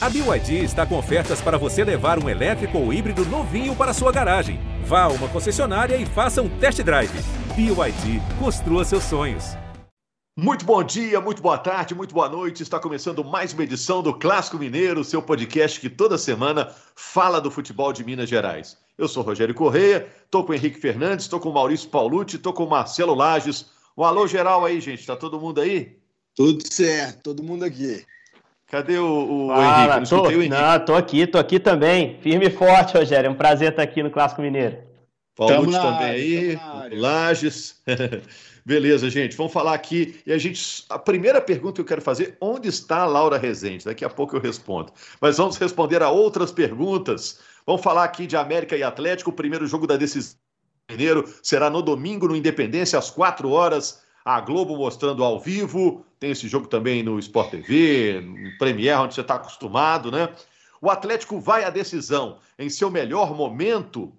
A BYD está com ofertas para você levar um elétrico ou híbrido novinho para sua garagem. Vá a uma concessionária e faça um test drive. BYD, construa seus sonhos. Muito bom dia, muito boa tarde, muito boa noite. Está começando mais uma edição do Clássico Mineiro, seu podcast que toda semana fala do futebol de Minas Gerais. Eu sou Rogério Correia, estou com o Henrique Fernandes, estou com o Maurício Paulucci, estou com o Marcelo Lages. Um alô geral aí, gente. Está todo mundo aí? Tudo certo, todo mundo aqui. Cadê o, o Fala, Henrique? Não tô, o Henrique. Não, tô aqui, tô aqui também. Firme e forte, Rogério. É um prazer estar aqui no Clássico Mineiro. Paulo também aí, Lages. Beleza, gente. Vamos falar aqui. E a gente. A primeira pergunta que eu quero fazer: onde está a Laura Rezende? Daqui a pouco eu respondo. Mas vamos responder a outras perguntas. Vamos falar aqui de América e Atlético. O primeiro jogo da decisão Mineiro será no domingo, no Independência, às 4 horas a Globo mostrando ao vivo, tem esse jogo também no Sport TV, no Premier, onde você está acostumado, né? O Atlético vai à decisão em seu melhor momento.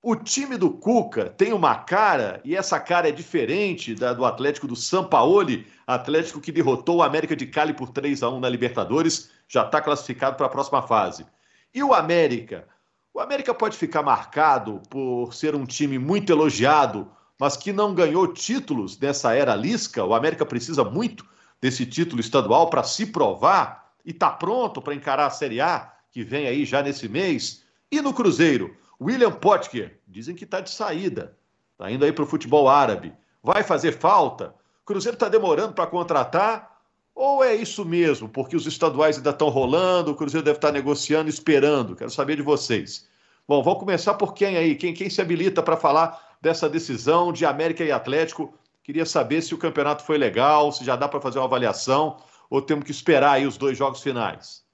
O time do Cuca tem uma cara, e essa cara é diferente da do Atlético do Sampaoli, Atlético que derrotou o América de Cali por 3 a 1 na Libertadores, já está classificado para a próxima fase. E o América? O América pode ficar marcado por ser um time muito elogiado mas que não ganhou títulos nessa era Lisca. O América precisa muito desse título estadual para se provar e está pronto para encarar a Série A, que vem aí já nesse mês. E no Cruzeiro, William Potker, dizem que está de saída, está indo aí para o futebol árabe. Vai fazer falta? Cruzeiro está demorando para contratar? Ou é isso mesmo, porque os estaduais ainda estão rolando, o Cruzeiro deve estar tá negociando, esperando? Quero saber de vocês. Bom, vamos começar por quem aí? Quem, quem se habilita para falar dessa decisão de América e Atlético. Queria saber se o campeonato foi legal, se já dá para fazer uma avaliação ou temos que esperar aí os dois jogos finais.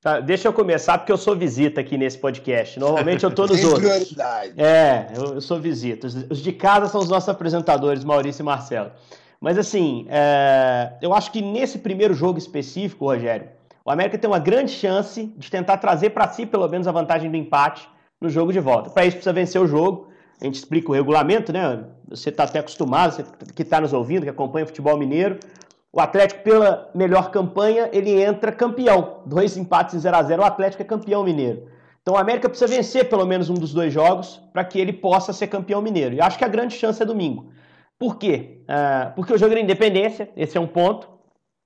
Tá, deixa eu começar porque eu sou visita aqui nesse podcast. Normalmente eu tô nos outros. É, eu, eu, sou visita. Os, os, de casa são os nossos apresentadores, Maurício e Marcelo. Mas assim, é, eu acho que nesse primeiro jogo específico, Rogério, o América tem uma grande chance de tentar trazer para si pelo menos a vantagem do empate no jogo de volta. Para isso precisa vencer o jogo a gente explica o regulamento, né? Você está até acostumado, você que está nos ouvindo, que acompanha o futebol mineiro. O Atlético, pela melhor campanha, ele entra campeão. Dois empates em 0 a 0 o Atlético é campeão mineiro. Então o América precisa vencer pelo menos um dos dois jogos para que ele possa ser campeão mineiro. E acho que a grande chance é domingo. Por quê? Uh, porque o jogo é na Independência, esse é um ponto.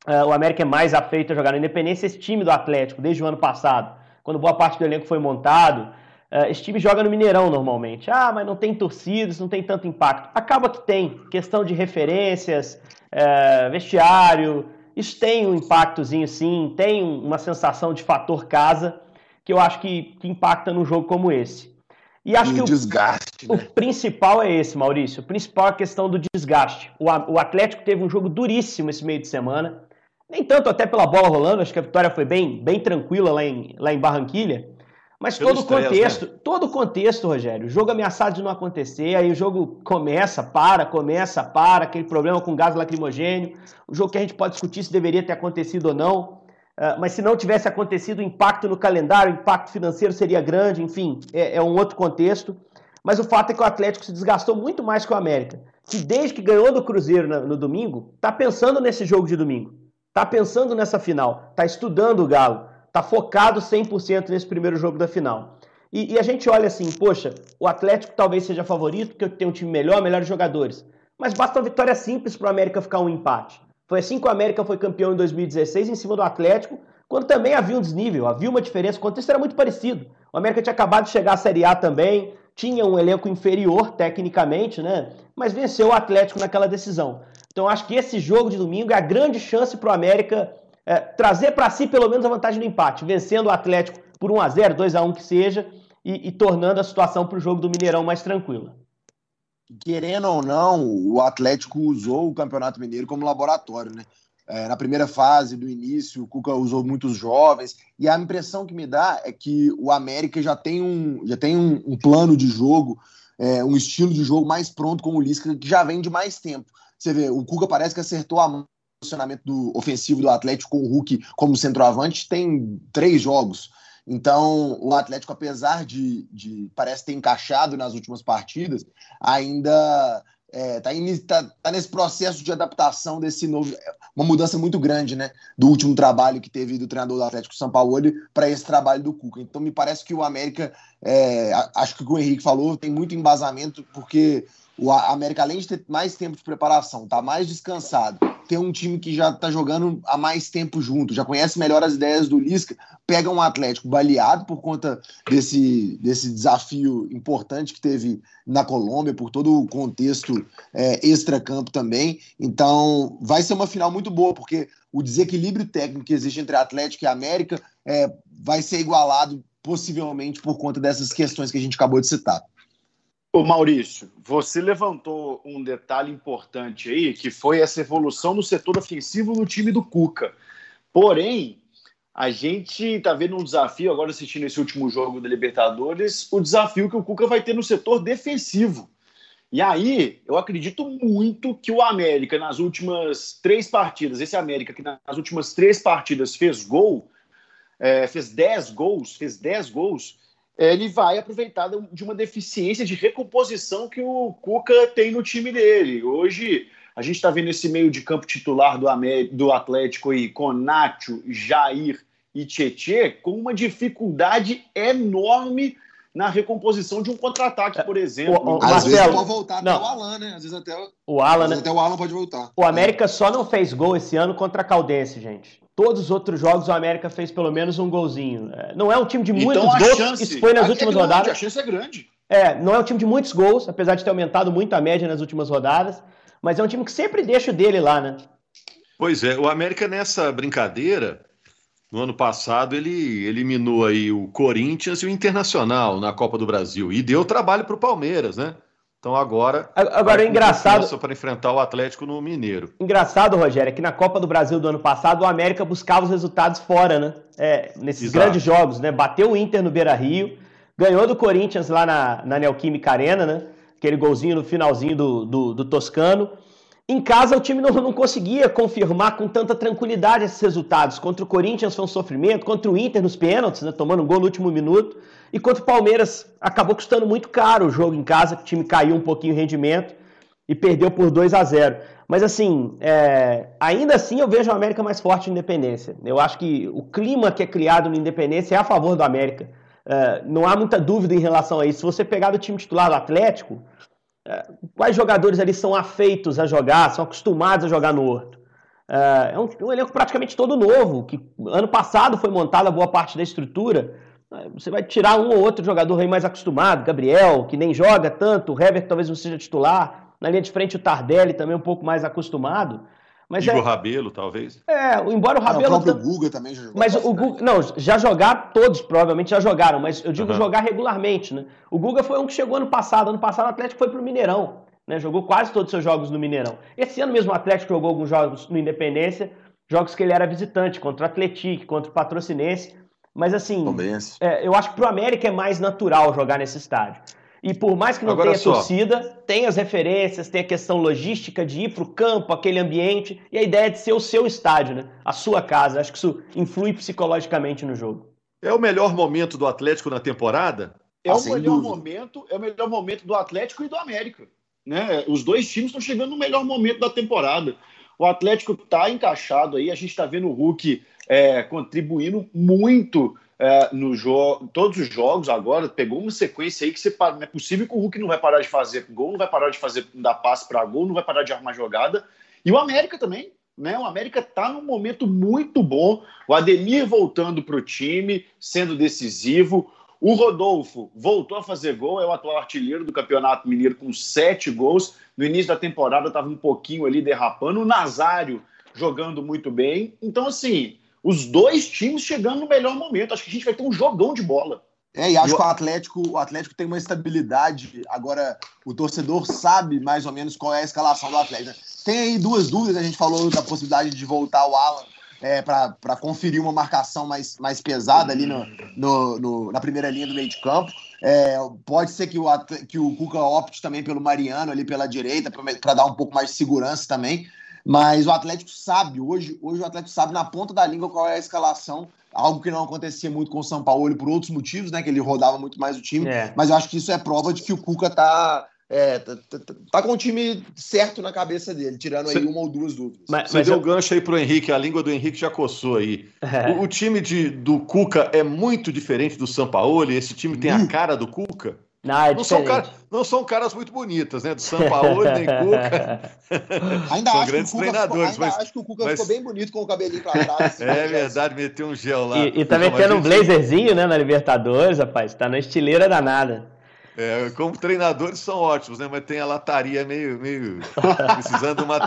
Uh, o América é mais afeito a jogar na Independência. Esse time do Atlético, desde o ano passado, quando boa parte do elenco foi montado, esse time joga no Mineirão normalmente. Ah, mas não tem torcidas, não tem tanto impacto. Acaba que tem. Questão de referências, uh, vestiário. Isso tem um impactozinho, sim. Tem uma sensação de fator casa que eu acho que, que impacta num jogo como esse. E acho e que o desgaste. O, né? o principal é esse, Maurício. O principal é a questão do desgaste. O, o Atlético teve um jogo duríssimo esse meio de semana. Nem tanto até pela bola rolando, acho que a vitória foi bem, bem tranquila lá em, lá em Barranquilha. Mas todo o contexto, né? todo o contexto, Rogério, o jogo ameaçado de não acontecer, aí o jogo começa, para, começa, para, aquele problema com gás lacrimogênio, o jogo que a gente pode discutir se deveria ter acontecido ou não, uh, mas se não tivesse acontecido, o impacto no calendário, o impacto financeiro seria grande, enfim, é, é um outro contexto. Mas o fato é que o Atlético se desgastou muito mais que o América, que desde que ganhou do Cruzeiro no, no domingo, está pensando nesse jogo de domingo, está pensando nessa final, está estudando o Galo tá focado 100% nesse primeiro jogo da final. E, e, a gente olha assim, poxa, o Atlético talvez seja favorito, porque tem um time melhor, melhores jogadores. Mas basta uma vitória simples para o América ficar um empate. Foi assim que o América foi campeão em 2016 em cima do Atlético, quando também havia um desnível, havia uma diferença. O contexto era muito parecido. O América tinha acabado de chegar à Série A também, tinha um elenco inferior tecnicamente, né? Mas venceu o Atlético naquela decisão. Então acho que esse jogo de domingo é a grande chance para o América é, trazer para si pelo menos a vantagem do empate, vencendo o Atlético por 1 a 0 2 a 1 que seja, e, e tornando a situação para o jogo do Mineirão mais tranquila. Querendo ou não, o Atlético usou o Campeonato Mineiro como laboratório, né? É, na primeira fase do início, o Cuca usou muitos jovens, e a impressão que me dá é que o América já tem um, já tem um, um plano de jogo, é, um estilo de jogo mais pronto com o Lisca, que já vem de mais tempo. Você vê, o Cuca parece que acertou a mão posicionamento do ofensivo do Atlético com o Hulk como centroavante tem três jogos. Então, o Atlético, apesar de, de parece ter encaixado nas últimas partidas, ainda é, tá, tá, tá, nesse processo de adaptação desse novo. Uma mudança muito grande, né? Do último trabalho que teve do treinador do Atlético São Paulo para esse trabalho do Cuca. Então, me parece que o América, é, acho que o que o Henrique falou, tem muito embasamento, porque o América, além de ter mais tempo de preparação, tá mais descansado, ter um time que já tá jogando há mais tempo junto, já conhece melhor as ideias do Lisca, pega um Atlético baleado por conta desse, desse desafio importante que teve na Colômbia, por todo o contexto é, extra-campo também. Então, vai ser uma final muito boa, porque o desequilíbrio técnico que existe entre Atlético e América é, vai ser igualado possivelmente por conta dessas questões que a gente acabou de citar. Ô Maurício, você levantou um detalhe importante aí, que foi essa evolução no setor ofensivo no time do Cuca. Porém, a gente está vendo um desafio, agora assistindo esse último jogo da Libertadores, o desafio que o Cuca vai ter no setor defensivo. E aí, eu acredito muito que o América, nas últimas três partidas, esse América que nas últimas três partidas fez gol, é, fez dez gols, fez dez gols, ele vai aproveitar de uma deficiência de recomposição que o Cuca tem no time dele. Hoje, a gente está vendo esse meio de campo titular do, do Atlético aí, com Nacho, Jair e Tietê, com uma dificuldade enorme na recomposição de um contra-ataque, por exemplo. O, o, Às Marcelo, vezes pode voltar não. até o Alan, né? Às vezes até o, Alan, né? até o Alan pode voltar. O América só não fez gol esse ano contra a Caldense, gente. Todos os outros jogos o América fez pelo menos um golzinho. É, não é um time de muitos então, gols, chance, isso foi nas é últimas é grande, rodadas. A chance é grande. É, não é um time de muitos gols, apesar de ter aumentado muito a média nas últimas rodadas, mas é um time que sempre deixa o dele lá, né? Pois é, o América nessa brincadeira, no ano passado ele eliminou aí o Corinthians e o Internacional na Copa do Brasil e deu trabalho para o Palmeiras, né? Então agora. Agora é engraçado. para enfrentar o Atlético no Mineiro. Engraçado, Rogério, é que na Copa do Brasil do ano passado o América buscava os resultados fora, né? É, nesses Exato. grandes jogos, né? Bateu o Inter no Beira Rio, ganhou do Corinthians lá na, na Neoquímica Arena, né? Aquele golzinho no finalzinho do, do, do Toscano. Em casa, o time não, não, conseguia confirmar com tanta tranquilidade esses resultados. Contra o Corinthians foi um sofrimento, contra o Inter nos pênaltis, né, tomando um gol no último minuto. E contra o Palmeiras, acabou custando muito caro o jogo em casa, o time caiu um pouquinho o rendimento e perdeu por 2 a 0 Mas assim, é... ainda assim eu vejo o América mais forte no Independência. Eu acho que o clima que é criado no Independência é a favor do América. É... Não há muita dúvida em relação a isso. Se você pegar do time titular do Atlético, é... quais jogadores ali são afeitos a jogar, são acostumados a jogar no Horto? É, é um, um elenco praticamente todo novo, que ano passado foi montada boa parte da estrutura você vai tirar um ou outro jogador aí mais acostumado, Gabriel, que nem joga tanto, o Hever talvez não seja titular, na linha de frente o Tardelli também um pouco mais acostumado. Mas Igor é... Rabelo, talvez. É, embora o Rabelo. Não, o próprio Guga também já jogou. Mas o Guga. Não, já jogaram, todos provavelmente já jogaram, mas eu digo uhum. jogar regularmente, né? O Guga foi um que chegou ano passado. Ano passado o Atlético foi pro Mineirão, né? Jogou quase todos os seus jogos no Mineirão. Esse ano mesmo o Atlético jogou alguns jogos no Independência, jogos que ele era visitante, contra o Atlético, contra o Patrocinense. Mas assim, é, eu acho que para o América é mais natural jogar nesse estádio. E por mais que não Agora tenha só. torcida, tem as referências, tem a questão logística de ir para o campo, aquele ambiente, e a ideia de ser o seu estádio, né? a sua casa. Acho que isso influi psicologicamente no jogo. É o melhor momento do Atlético na temporada? É ah, o melhor dúvida. momento, é o melhor momento do Atlético e do América. Né? Os dois times estão chegando no melhor momento da temporada. O Atlético está encaixado aí, a gente está vendo o Hulk é, contribuindo muito é, no jogo, todos os jogos agora, pegou uma sequência aí que você não é possível que o Hulk não vai parar de fazer gol, não vai parar de fazer dar passe para gol, não vai parar de armar jogada. E o América também, né? O América está num momento muito bom. O Ademir voltando para o time, sendo decisivo. O Rodolfo voltou a fazer gol, é o atual artilheiro do Campeonato Mineiro com sete gols. No início da temporada estava um pouquinho ali derrapando. O Nazário jogando muito bem. Então, assim, os dois times chegando no melhor momento. Acho que a gente vai ter um jogão de bola. É, e acho que o Atlético, o Atlético tem uma estabilidade. Agora, o torcedor sabe mais ou menos qual é a escalação do Atlético. Tem aí duas dúvidas. A gente falou da possibilidade de voltar o Alan é, para conferir uma marcação mais, mais pesada ali no, no, no, na primeira linha do meio de campo. É, pode ser que o, que o Cuca opte também pelo Mariano ali pela direita, para dar um pouco mais de segurança também. Mas o Atlético sabe, hoje, hoje o Atlético sabe na ponta da língua qual é a escalação, algo que não acontecia muito com o São Paulo por outros motivos, né? Que ele rodava muito mais o time. É. Mas eu acho que isso é prova de que o Cuca tá é, tá, tá, tá, com o time certo na cabeça dele, tirando aí uma ou duas dúvidas. Mas, Você mas deu eu... gancho aí pro Henrique, a língua do Henrique já coçou aí. É. O, o, time de, do Cuca é muito diferente do Sampaoli? Esse time tem a cara do Cuca? Não, é não, são cara, não são caras muito bonitas, né? Do Sampaoli, nem Cuca. Ainda, são acho, grandes Cuca treinadores, ficou, ainda mas, acho que o Cuca mas... ficou bem bonito com o cabelinho pra trás. Assim, é verdade, meteu um gel lá. E, e tá metendo um blazerzinho, né, na Libertadores, rapaz. Tá na estileira danada. É, como treinadores são ótimos, né? Mas tem a lataria meio, meio precisando uma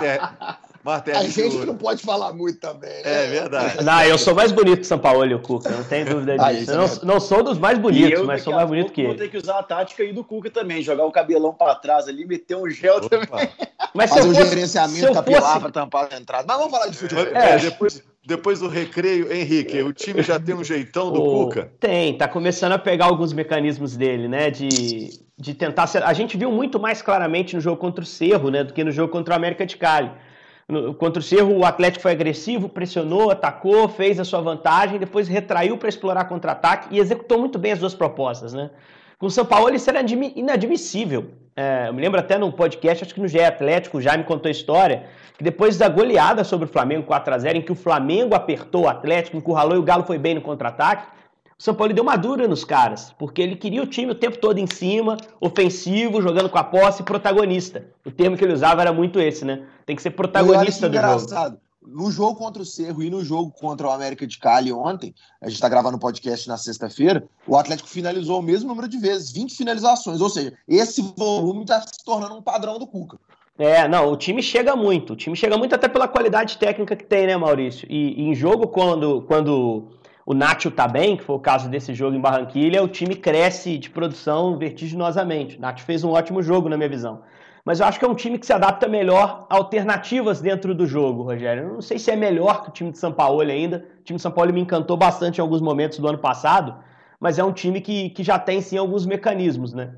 A gente não pode falar muito também, né? É verdade. Não, eu sou mais bonito que o São Paulo e o Cuca, não tem dúvida disso. Ah, não, é não, sou dos mais bonitos, eu, mas sou mais bonito que ele. Vou ter que usar a tática aí do Cuca também, jogar o cabelão para trás ali, meter um gel Opa. também. Mas Fazer um fosse, gerenciamento capilar fosse... para tampar a entrada. Mas vamos falar de futebol. É, é, depois, depois do recreio, Henrique, o time já tem um jeitão do oh, Cuca? Tem, tá começando a pegar alguns mecanismos dele, né? De, de tentar ser. A gente viu muito mais claramente no jogo contra o Cerro, né? Do que no jogo contra o América de Cali. Contra o Cerro, o Atlético foi agressivo, pressionou, atacou, fez a sua vantagem, depois retraiu para explorar contra-ataque e executou muito bem as duas propostas, né? Com o São Paulo isso era inadmissível. É, eu me lembro até num podcast, acho que no GE Atlético, já me contou a história, que depois da goleada sobre o Flamengo 4 a 0 em que o Flamengo apertou o Atlético, encurralou e o Galo foi bem no contra-ataque, o São Paulo deu uma dura nos caras, porque ele queria o time o tempo todo em cima, ofensivo, jogando com a posse protagonista. O termo que ele usava era muito esse, né? Tem que ser protagonista do engraçado. jogo. No jogo contra o Cerro e no jogo contra o América de Cali ontem, a gente está gravando o podcast na sexta-feira, o Atlético finalizou o mesmo número de vezes, 20 finalizações. Ou seja, esse volume está se tornando um padrão do Cuca. É, não, o time chega muito. O time chega muito até pela qualidade técnica que tem, né, Maurício? E, e em jogo, quando, quando o Nacho tá bem, que foi o caso desse jogo em Barranquilha, o time cresce de produção vertiginosamente. O Nacho fez um ótimo jogo, na minha visão. Mas eu acho que é um time que se adapta melhor a alternativas dentro do jogo, Rogério. Eu não sei se é melhor que o time de São Paulo ainda. O time de São Paulo me encantou bastante em alguns momentos do ano passado, mas é um time que, que já tem sim alguns mecanismos, né?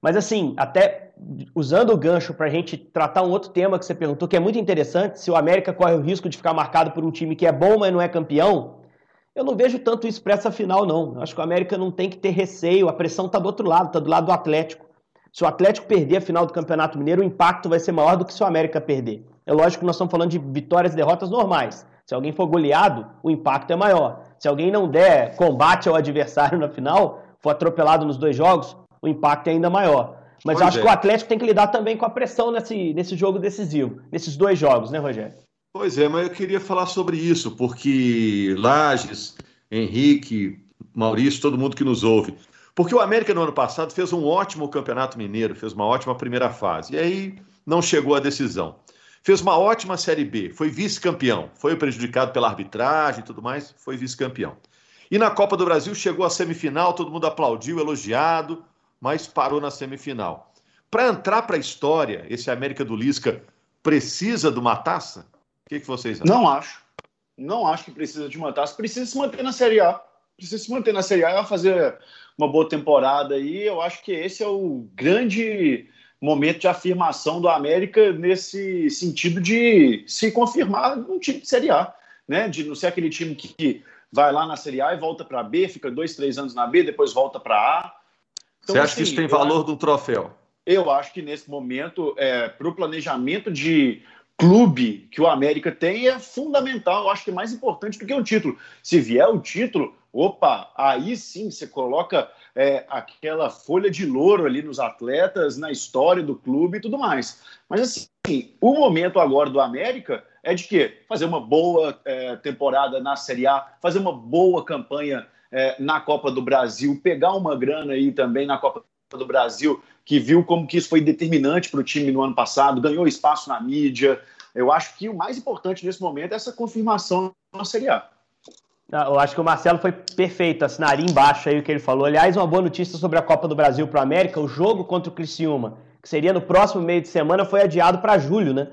Mas assim, até usando o gancho para a gente tratar um outro tema que você perguntou, que é muito interessante, se o América corre o risco de ficar marcado por um time que é bom, mas não é campeão, eu não vejo tanto isso para essa final, não. Eu acho que o América não tem que ter receio, a pressão está do outro lado, está do lado do Atlético. Se o Atlético perder a final do Campeonato Mineiro, o impacto vai ser maior do que se o América perder. É lógico que nós estamos falando de vitórias e derrotas normais. Se alguém for goleado, o impacto é maior. Se alguém não der combate ao adversário na final, for atropelado nos dois jogos, o impacto é ainda maior. Mas eu acho é. que o Atlético tem que lidar também com a pressão nesse, nesse jogo decisivo, nesses dois jogos, né, Rogério? Pois é, mas eu queria falar sobre isso, porque Lages, Henrique, Maurício, todo mundo que nos ouve. Porque o América no ano passado fez um ótimo campeonato mineiro, fez uma ótima primeira fase. E aí não chegou à decisão. Fez uma ótima Série B, foi vice-campeão. Foi prejudicado pela arbitragem e tudo mais, foi vice-campeão. E na Copa do Brasil chegou à semifinal, todo mundo aplaudiu, elogiado, mas parou na semifinal. Para entrar para a história, esse América do Lisca precisa de uma taça? Que, que vocês acham? Não acho. Não acho que precisa de uma taça. Precisa se manter na Série A. Precisa se manter na Série A e fazer uma boa temporada aí. Eu acho que esse é o grande momento de afirmação do América nesse sentido de se confirmar um time de Série A, né? De não ser aquele time que vai lá na Série A e volta para B, fica dois, três anos na B, depois volta para A. Então, Você acha assim, que isso tem valor acho, de um troféu? Eu acho que nesse momento, é, para o planejamento de clube que o América tem é fundamental, eu acho que é mais importante do que um título. Se vier o título, opa, aí sim você coloca é, aquela folha de louro ali nos atletas, na história do clube e tudo mais. Mas assim, o momento agora do América é de quê? Fazer uma boa é, temporada na Série A, fazer uma boa campanha é, na Copa do Brasil, pegar uma grana aí também na Copa do Brasil, que viu como que isso foi determinante para o time no ano passado, ganhou espaço na mídia, eu acho que o mais importante nesse momento é essa confirmação na Série A. Ah, eu acho que o Marcelo foi perfeito, assinaria embaixo aí o que ele falou. Aliás, uma boa notícia sobre a Copa do Brasil para o América: o jogo contra o Criciúma, que seria no próximo meio de semana, foi adiado para julho, né?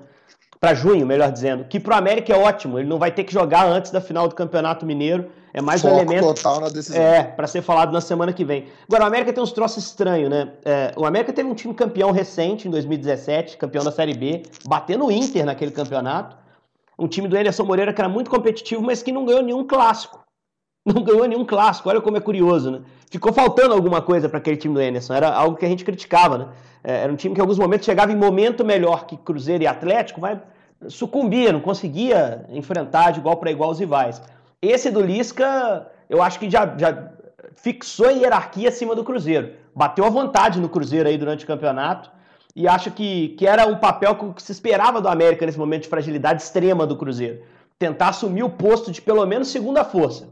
Para junho, melhor dizendo. Que para o América é ótimo, ele não vai ter que jogar antes da final do Campeonato Mineiro. É mais Foco um elemento. total na decisão. É, para ser falado na semana que vem. Agora, o América tem uns troços estranhos, né? É, o América teve um time campeão recente, em 2017, campeão da Série B, batendo o Inter naquele campeonato. Um time do Anderson Moreira que era muito competitivo, mas que não ganhou nenhum clássico. não ganhou nenhum clássico. Olha como é curioso, né? Ficou faltando alguma coisa para aquele time do Emerson. Era algo que a gente criticava, né? É, era um time que em alguns momentos chegava em momento melhor que Cruzeiro e Atlético, mas sucumbia, não conseguia enfrentar de igual para igual os rivais. Esse do Lisca, eu acho que já, já fixou a hierarquia acima do Cruzeiro. Bateu à vontade no Cruzeiro aí durante o campeonato e acho que, que era um papel que se esperava do América nesse momento de fragilidade extrema do Cruzeiro. Tentar assumir o posto de pelo menos segunda força.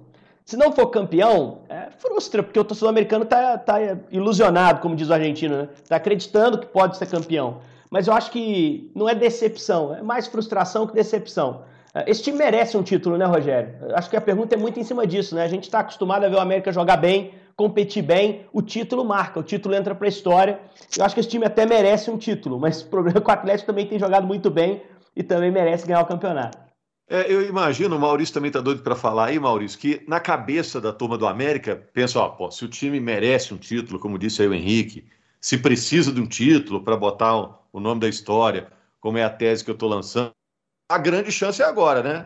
Se não for campeão, é, frustra, porque o torcedor americano está tá ilusionado, como diz o argentino, né? Está acreditando que pode ser campeão. Mas eu acho que não é decepção, é mais frustração que decepção. É, esse time merece um título, né, Rogério? Acho que a pergunta é muito em cima disso, né? A gente está acostumado a ver o América jogar bem, competir bem, o título marca, o título entra para a história. Eu acho que esse time até merece um título, mas o problema é que o Atlético também tem jogado muito bem e também merece ganhar o campeonato. É, eu imagino, o Maurício também está doido para falar aí, Maurício, que na cabeça da turma do América, pensa, ó, pô, se o time merece um título, como disse aí o Henrique, se precisa de um título para botar o, o nome da história, como é a tese que eu estou lançando, a grande chance é agora, né?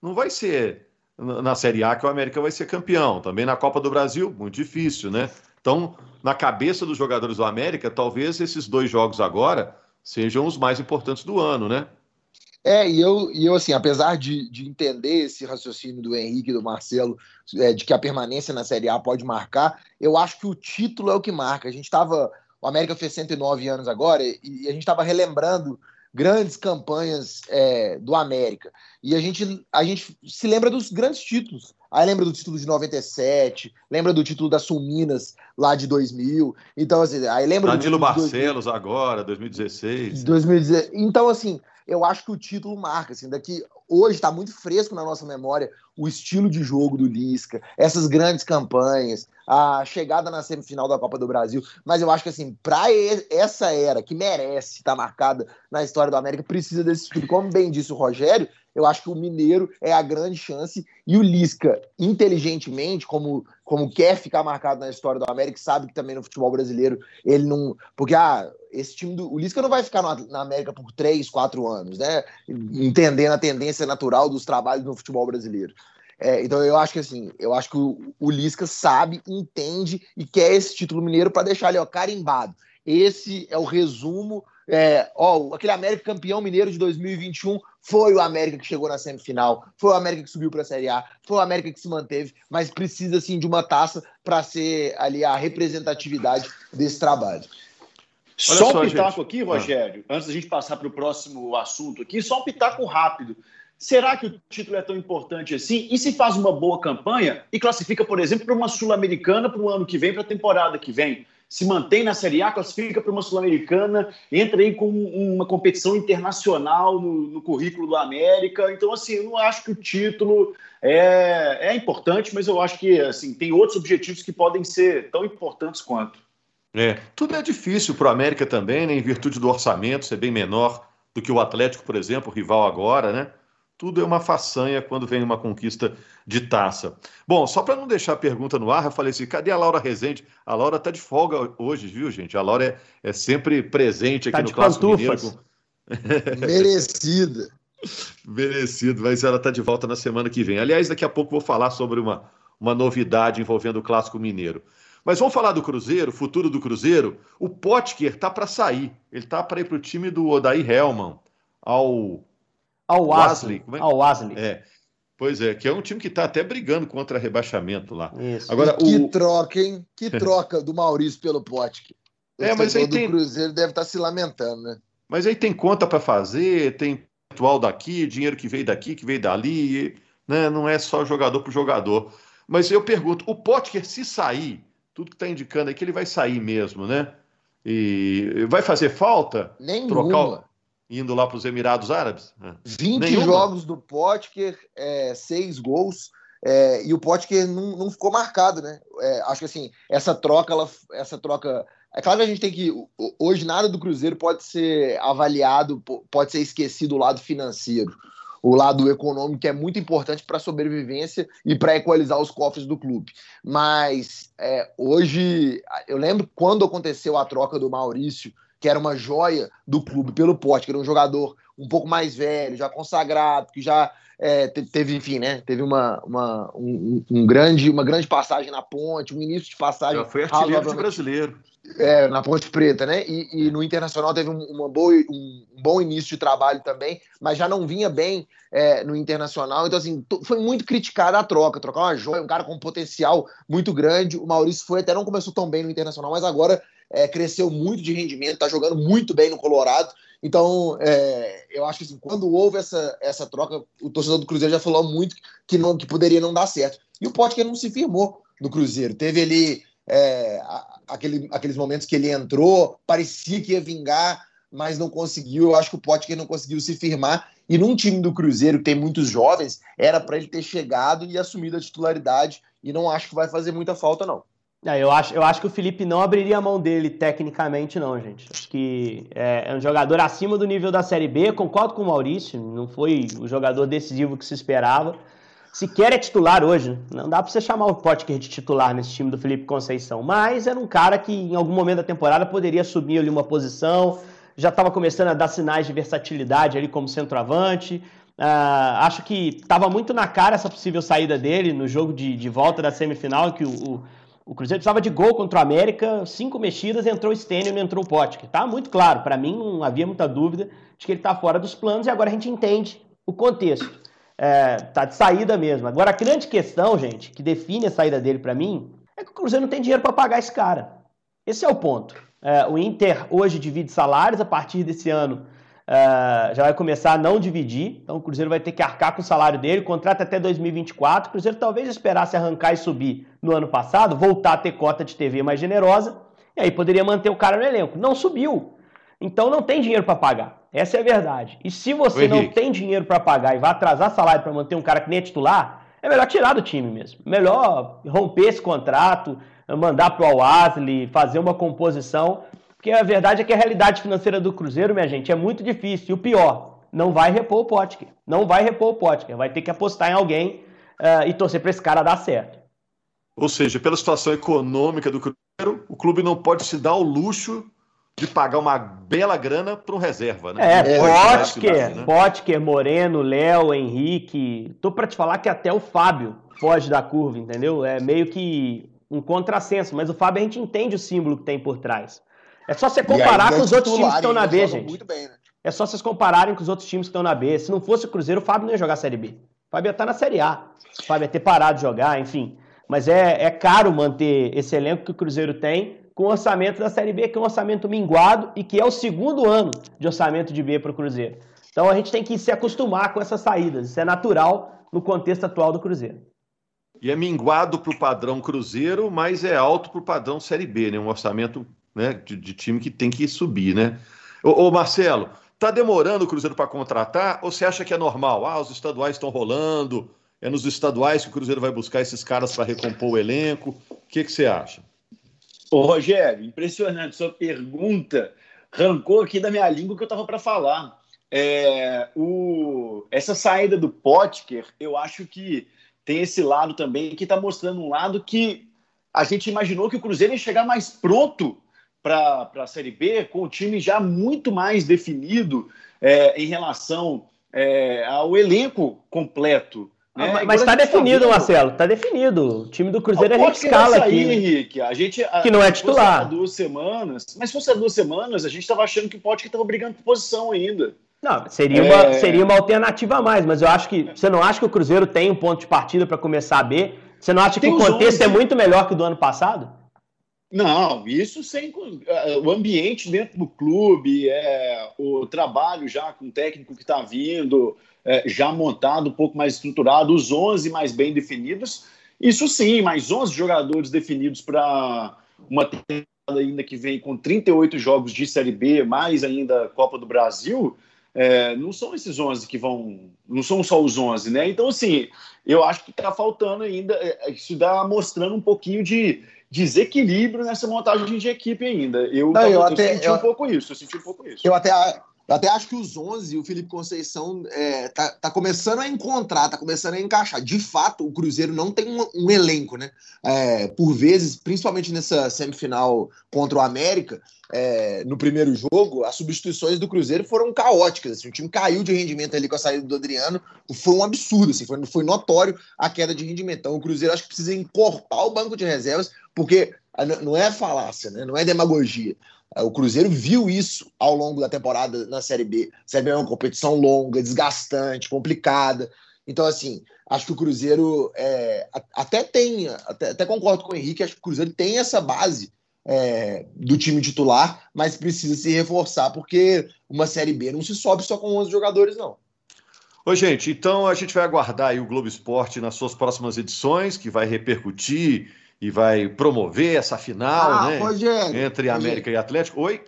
Não vai ser na Série A que o América vai ser campeão. Também na Copa do Brasil, muito difícil, né? Então, na cabeça dos jogadores do América, talvez esses dois jogos agora sejam os mais importantes do ano, né? É, e eu, e eu assim, apesar de, de entender esse raciocínio do Henrique e do Marcelo, é, de que a permanência na Série A pode marcar, eu acho que o título é o que marca. A gente estava. O América fez 109 anos agora e, e a gente estava relembrando grandes campanhas é, do América. E a gente, a gente se lembra dos grandes títulos. Aí lembra do título de 97, lembra do título da Sul Minas lá de 2000. Então, assim, aí lembra Danilo do Barcelos 2000, agora, 2016. 2016. Então, assim, eu acho que o título marca, assim, daqui hoje está muito fresco na nossa memória o estilo de jogo do Lisca, essas grandes campanhas, a chegada na semifinal da Copa do Brasil. Mas eu acho que assim, para essa era que merece estar tá marcada na história do América, precisa desse título. Como bem disse o Rogério, eu acho que o Mineiro é a grande chance e o Lisca, inteligentemente, como, como quer ficar marcado na história do América, sabe que também no futebol brasileiro ele não. Porque ah, esse time do. O Lisca não vai ficar na América por três, quatro anos, né? Entendendo a tendência natural dos trabalhos no futebol brasileiro. É, então eu acho que assim, eu acho que o, o Lisca sabe, entende e quer esse título mineiro para deixar ali ó, carimbado. Esse é o resumo. É, ó, aquele América campeão mineiro de 2021 foi o América que chegou na semifinal, foi o América que subiu para a Série A, foi o América que se manteve, mas precisa assim de uma taça para ser ali a representatividade desse trabalho. Olha só um pitaco gente. aqui, Rogério, ah. antes da gente passar para o próximo assunto aqui, só um pitaco rápido. Será que o título é tão importante assim? E se faz uma boa campanha e classifica, por exemplo, para uma Sul-Americana para o ano que vem, para a temporada que vem? Se mantém na Série A, classifica para uma Sul-Americana, entra aí com uma competição internacional no, no, currículo do América. Então, assim, eu não acho que o título é, é importante, mas eu acho que assim, tem outros objetivos que podem ser tão importantes quanto. É, tudo é difícil para o América também, né, em virtude do orçamento ser bem menor do que o Atlético, por exemplo, rival agora, né? Tudo é uma façanha quando vem uma conquista de taça. Bom, só para não deixar a pergunta no ar, eu falei assim: cadê a Laura Rezende? A Laura está de folga hoje, viu, gente? A Laura é, é sempre presente aqui tá no Clássico Mineiro. Com... Merecida. Merecido, mas ela está de volta na semana que vem. Aliás, daqui a pouco vou falar sobre uma, uma novidade envolvendo o Clássico Mineiro. Mas vamos falar do Cruzeiro, futuro do Cruzeiro. O Potker tá para sair. Ele tá para ir para o time do Odair Helman, ao ao Wesley. É? Ao Wesley. É. Pois é, que é um time que está até brigando contra rebaixamento lá. Isso. Agora, que o... troca, hein? Que troca do Maurício pelo Potker. O é, mas aí tem... Cruzeiro deve estar tá se lamentando, né? Mas aí tem conta para fazer, tem atual daqui, dinheiro que veio daqui, que veio dali, né? Não é só jogador por jogador. Mas eu pergunto, o Potker se sair, tudo que está indicando é que ele vai sair mesmo, né? E vai fazer falta? Nenhuma. Trocar indo lá para os Emirados Árabes? 20 é. Nenhuma. jogos do Potker, é, seis gols. É, e o Potker não, não ficou marcado, né? É, acho que assim, essa troca, ela, essa troca. É claro que a gente tem que. Hoje nada do Cruzeiro pode ser avaliado, pode ser esquecido o lado financeiro. O lado econômico que é muito importante para a sobrevivência e para equalizar os cofres do clube. Mas é, hoje, eu lembro quando aconteceu a troca do Maurício que era uma joia do clube pelo pote, que era um jogador um pouco mais velho, já consagrado, que já é, teve, enfim, né? Teve uma, uma, um, um, grande, uma grande passagem na ponte, um início de passagem. Já foi artilheiro de brasileiro. É, na Ponte Preta, né? E, e no Internacional teve um, uma boa, um, um, bom início de trabalho também, mas já não vinha bem é, no Internacional. Então, assim, foi muito criticada a troca. Trocar uma joia, um cara com um potencial muito grande. O Maurício foi até não começou tão bem no Internacional, mas agora é, cresceu muito de rendimento, tá jogando muito bem no Colorado. Então, é, eu acho que assim, quando houve essa, essa troca, o torcedor do Cruzeiro já falou muito que, não, que poderia não dar certo. E o Potker não se firmou no Cruzeiro. Teve ali é, aquele, aqueles momentos que ele entrou, parecia que ia vingar, mas não conseguiu. Eu acho que o Potker não conseguiu se firmar. E num time do Cruzeiro que tem muitos jovens, era para ele ter chegado e assumido a titularidade. E não acho que vai fazer muita falta, não. É, eu, acho, eu acho que o Felipe não abriria a mão dele tecnicamente, não, gente. Acho que é, é, um jogador acima do nível da Série B. Concordo com o Maurício, não foi o jogador decisivo que se esperava. Sequer é titular hoje. Não dá para você chamar o Potker de titular nesse time do Felipe Conceição. Mas era um cara que em algum momento da temporada poderia assumir ali uma posição. Já estava começando a dar sinais de versatilidade ali como centroavante. Uh, acho que estava muito na cara essa possível saída dele no jogo de, de volta da semifinal, que o, o o Cruzeiro precisava de gol contra o América, cinco mexidas, entrou o Stênio e entrou o Potker. Tá muito claro, para mim não havia muita dúvida de que ele está fora dos planos e agora a gente entende o contexto. É, tá de saída mesmo. Agora a grande questão, gente, que define a saída dele para mim, é que o Cruzeiro não tem dinheiro para pagar esse cara. Esse é o ponto. É, o Inter hoje divide salários, a partir desse ano Uh, já vai começar a não dividir, então o Cruzeiro vai ter que arcar com o salário dele, contrato até 2024. O Cruzeiro talvez esperasse arrancar e subir no ano passado, voltar a ter cota de TV mais generosa, e aí poderia manter o cara no elenco. Não subiu, então não tem dinheiro para pagar. Essa é a verdade. E se você não tem dinheiro para pagar e vai atrasar salário para manter um cara que nem é titular, é melhor tirar do time mesmo. Melhor romper esse contrato, mandar para o Wesley, fazer uma composição porque a verdade é que a realidade financeira do Cruzeiro, minha gente, é muito difícil. E o pior, não vai repor o Potker. Não vai repor o Potker. Vai ter que apostar em alguém uh, e torcer para esse cara dar certo. Ou seja, pela situação econômica do Cruzeiro, o clube não pode se dar o luxo de pagar uma bela grana para um reserva, né? É, Potker, né? Potker, Moreno, Léo, Henrique. Tô para te falar que até o Fábio foge da curva, entendeu? É meio que um contrassenso, mas o Fábio a gente entende o símbolo que tem por trás. É só você comparar com os outros times que estão na B, gente. Bem, né? É só vocês compararem com os outros times que estão na B. Se não fosse o Cruzeiro, o Fábio não ia jogar a Série B. O Fábio ia estar na Série A. O Fábio ia ter parado de jogar, enfim. Mas é, é caro manter esse elenco que o Cruzeiro tem com o orçamento da Série B, que é um orçamento minguado e que é o segundo ano de orçamento de B para o Cruzeiro. Então a gente tem que se acostumar com essas saídas. Isso é natural no contexto atual do Cruzeiro. E é minguado para o padrão Cruzeiro, mas é alto para o padrão Série B, né? Um orçamento né, de, de time que tem que subir, né? Ô, ô Marcelo, tá demorando o Cruzeiro para contratar ou você acha que é normal? Ah, os estaduais estão rolando, é nos estaduais que o Cruzeiro vai buscar esses caras para recompor o elenco. O que, que você acha? Ô, Rogério, impressionante. Sua pergunta arrancou aqui da minha língua que eu estava para falar. É, o, essa saída do Potker, eu acho que tem esse lado também que está mostrando um lado que a gente imaginou que o Cruzeiro ia chegar mais pronto para a Série B, com o time já muito mais definido é, em relação é, ao elenco completo. Né? Ah, mas está definido, tá Marcelo, está definido. O time do Cruzeiro a gente escala aqui. Henrique. A gente, a, que não é titular. duas semanas, mas se fosse há duas semanas, a gente estava achando que o Potker estava brigando por posição ainda. Não, seria, é... uma, seria uma alternativa a mais, mas eu acho que. Você não acha que o Cruzeiro tem um ponto de partida para começar a B? Você não acha que o contexto 11. é muito melhor que o do ano passado? Não, isso sem é, o ambiente dentro do clube, é, o trabalho já com o técnico que está vindo, é, já montado, um pouco mais estruturado, os 11 mais bem definidos. Isso sim, mais 11 jogadores definidos para uma temporada ainda que vem com 38 jogos de Série B, mais ainda Copa do Brasil. É, não são esses 11 que vão. Não são só os 11, né? Então, assim, eu acho que está faltando ainda. É, isso dá mostrando um pouquinho de desequilíbrio nessa montagem de equipe ainda. Eu, não, eu, eu até, senti eu, um pouco isso, eu senti um pouco isso. Eu até, Eu até acho que os 11, o Felipe Conceição é, tá, tá, começando a encontrar, tá começando a encaixar. De fato, o Cruzeiro não tem um, um elenco, né? É, por vezes, principalmente nessa semifinal contra o América, é, no primeiro jogo, as substituições do Cruzeiro foram caóticas. Assim, o time caiu de rendimento ali com a saída do Adriano. Foi um absurdo, assim, foi, foi notório a queda de rendimento. Então, o Cruzeiro acho que precisa encorpar o banco de reservas, porque não é falácia, né? não é demagogia. O Cruzeiro viu isso ao longo da temporada na Série B. A Série B é uma competição longa, desgastante, complicada. Então, assim, acho que o Cruzeiro é, até tem, até, até, concordo com o Henrique, acho que o Cruzeiro tem essa base é, do time titular, mas precisa se reforçar, porque uma Série B não se sobe só com 11 jogadores, não. Oi, gente, então a gente vai aguardar o Globo Esporte nas suas próximas edições, que vai repercutir e vai promover essa final, ah, né? Rogério, entre América Rogério. e Atlético. Oi?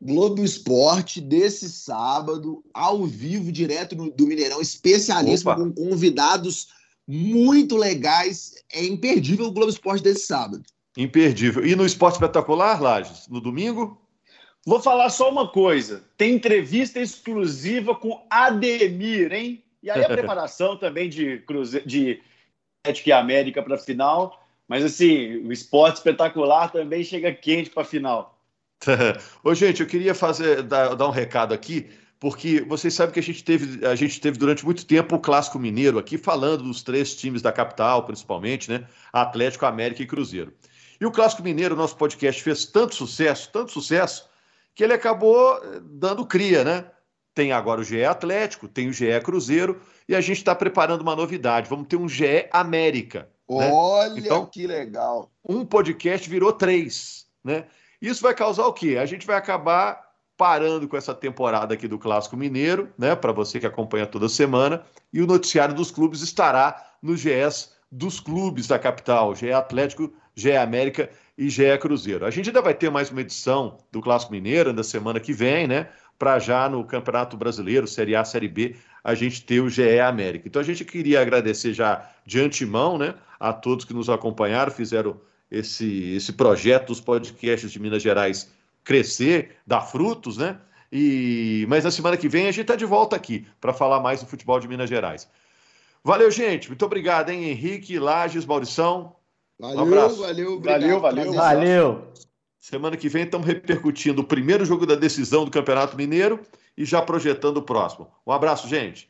Globo Esporte desse sábado, ao vivo, direto no, do Mineirão, especialíssimo, Opa. com convidados muito legais. É imperdível o Globo Esporte desse sábado. Imperdível. E no Esporte Espetacular, Lages, no domingo? Vou falar só uma coisa. Tem entrevista exclusiva com Ademir, hein? E aí a preparação também de Cruzeiro, de Atlético e América para a final. Mas assim, o esporte espetacular também chega quente para a final. Ô, gente, eu queria fazer dar, dar, um recado aqui, porque vocês sabem que a gente teve, a gente teve durante muito tempo o clássico mineiro aqui, falando dos três times da capital, principalmente, né? Atlético, América e Cruzeiro. E o clássico mineiro, nosso podcast, fez tanto sucesso, tanto sucesso, que ele acabou eh, dando cria, né? Tem agora o GE Atlético, tem o GE Cruzeiro, e a gente está preparando uma novidade. Vamos ter um GE América. Né? Olha então, que legal. Um podcast virou três, né? Isso vai causar o quê? A gente vai acabar parando com essa temporada aqui do Clássico Mineiro, né? Para você que acompanha toda semana, e o noticiário dos clubes estará no GS dos clubes da capital, GE Atlético, GE América e GE Cruzeiro. A gente ainda vai ter mais uma edição do Clássico Mineiro na semana que vem, né? Para já no Campeonato Brasileiro, Série A, Série B, a gente ter o GE América. Então a gente queria agradecer já de antemão, né? a todos que nos acompanharam, fizeram esse, esse projeto dos podcasts de Minas Gerais crescer, dar frutos, né? E, mas na semana que vem a gente está de volta aqui para falar mais do futebol de Minas Gerais. Valeu, gente. Muito obrigado, hein, Henrique, Lages, Maurição. Valeu, um abraço. valeu, obrigado, valeu, valeu. Valeu. Semana que vem estamos repercutindo o primeiro jogo da decisão do Campeonato Mineiro e já projetando o próximo. Um abraço, gente.